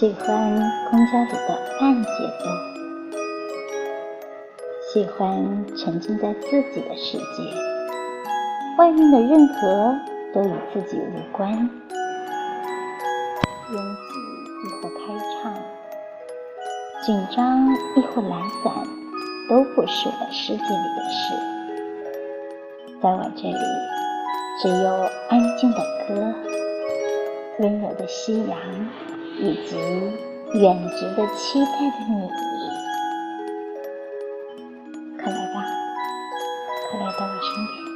喜欢公交里的慢节奏，喜欢沉浸在自己的世界，外面的任何都与自己无关。拥挤亦或开唱，紧张亦或懒散，都不是我世界里的事。在我这里，只有安静的歌，温柔的夕阳。以及远值得期待的你，快来吧，快来到我身边。